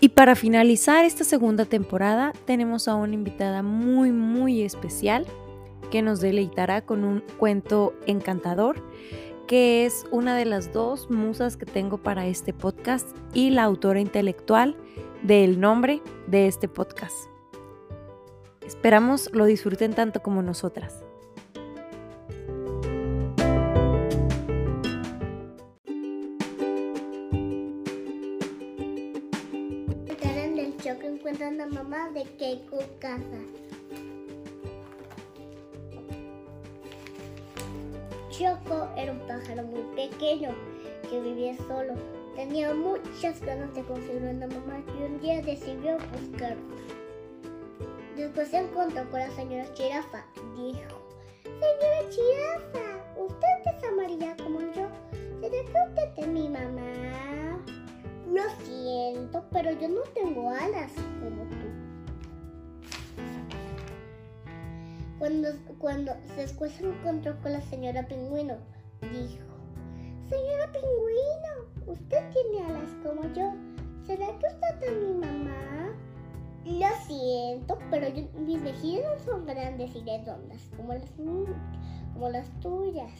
Y para finalizar esta segunda temporada tenemos a una invitada muy muy especial que nos deleitará con un cuento encantador que es una de las dos musas que tengo para este podcast y la autora intelectual del nombre de este podcast. Esperamos lo disfruten tanto como nosotras. Encuentran a mamá de Keiko Casa. Choco era un pájaro muy pequeño que vivía solo. Tenía muchas ganas de conseguir una mamá y un día decidió buscar. Después se encontró con la señora Chirafa. Dijo, Señora Chirafa, usted es amarilla como yo. ¿Será que usted es mi mamá? Lo siento, pero yo no tengo alas como tú. Cuando, cuando se encontró con la señora Pingüino, dijo, Señora Pingüino, usted tiene alas como yo. ¿Será que usted es mi mamá? Lo siento, pero mis mejillas no son grandes y redondas como las, como las tuyas.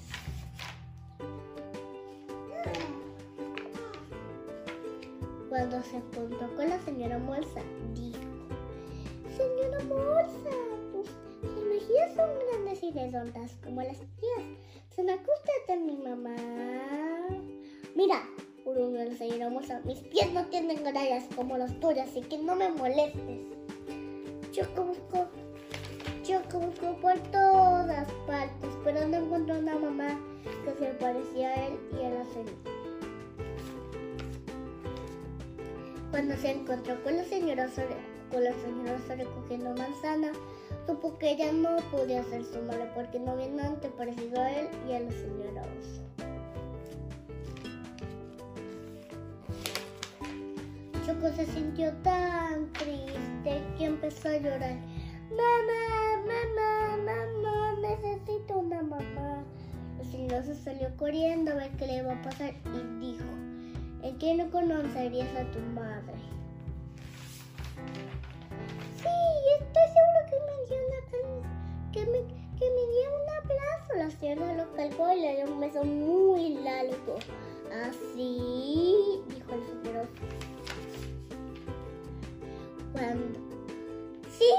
Cuando se encontró con la señora Morsa, dijo, Señora Morsa, tus mejillas son grandes y redondas como las tuyas. ¿Se me usted a mi mamá? Mira, gruñó la señora Morsa, mis pies no tienen grallas como las tuyas, así que no me molestes. Yo busco, yo busco por todas partes, pero no encontró una mamá que se parecía a él y a la señora. Cuando se encontró con la señora con la señora recogiendo manzana, supo que ella no podía ser su madre porque no había nada parecido a él y a la señora Oso. Choco se sintió tan triste que empezó a llorar. Mamá, mamá, mamá, necesito una mamá. La señora se salió corriendo a ver qué le iba a pasar y dijo, ¿en qué no conocerías a tu madre? Sí, estoy seguro que me dio una que me, que me dio un abrazo. La señora lo cargó y le dio un beso muy largo. Así, dijo el señor. Cuando... Sí,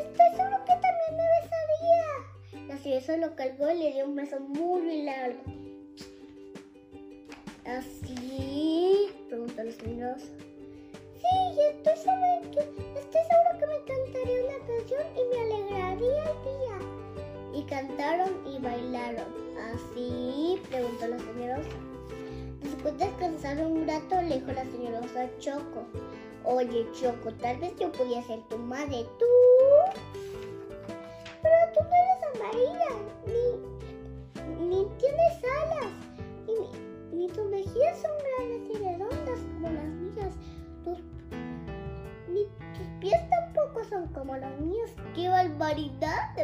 estoy seguro que también me besaría. La señora lo cargó y le dio un beso muy largo. ¿Así? Preguntó la señora. Sí, estoy seguro que, estoy seguro que me cantaría una canción y me alegraría el día. Y cantaron y bailaron. ¿Así? Preguntó la señora. Después de descansar un rato, le dijo la señora Choco. Oye, Choco, tal vez yo podía ser tu madre. ¿Tú? Tus, pies tampoco son como los míos. ¡Qué barbaridad!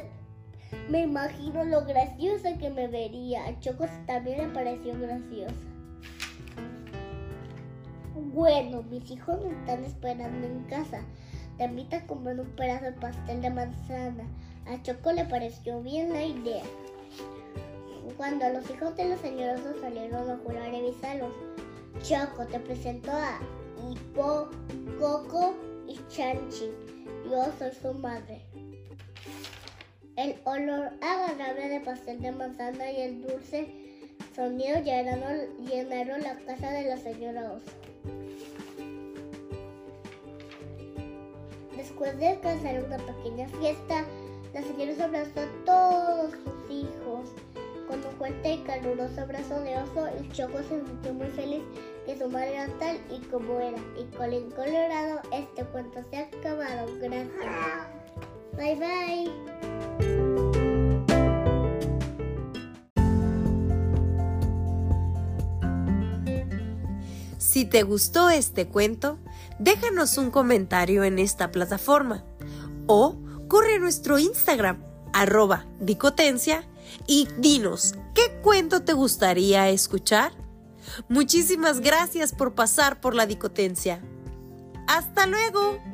Me imagino lo graciosa que me vería. A Choco también le pareció graciosa. Bueno, mis hijos me están esperando en casa. Te invito a comer un pedazo de pastel de manzana. A Choco le pareció bien la idea. Cuando los hijos de los señores salieron a jurar y avisarlos, Choco te presentó a Hippo, Coco y Chanchi. Yo soy su madre. El olor agradable de pastel de manzana y el dulce sonido llenaron, llenaron la casa de la señora Oso. Después de alcanzar una pequeña fiesta, la señora abrazó a todos sus hijos. Con un fuerte y caluroso abrazo de oso, el Choco se sintió muy feliz que su madre era tal y como era. Y el colorado, este cuento se ha acabado. Gracias. Bye bye. Si te gustó este cuento, déjanos un comentario en esta plataforma o corre a nuestro Instagram, arroba dicotencia, y dinos, ¿qué cuento te gustaría escuchar? Muchísimas gracias por pasar por la dicotencia. ¡Hasta luego!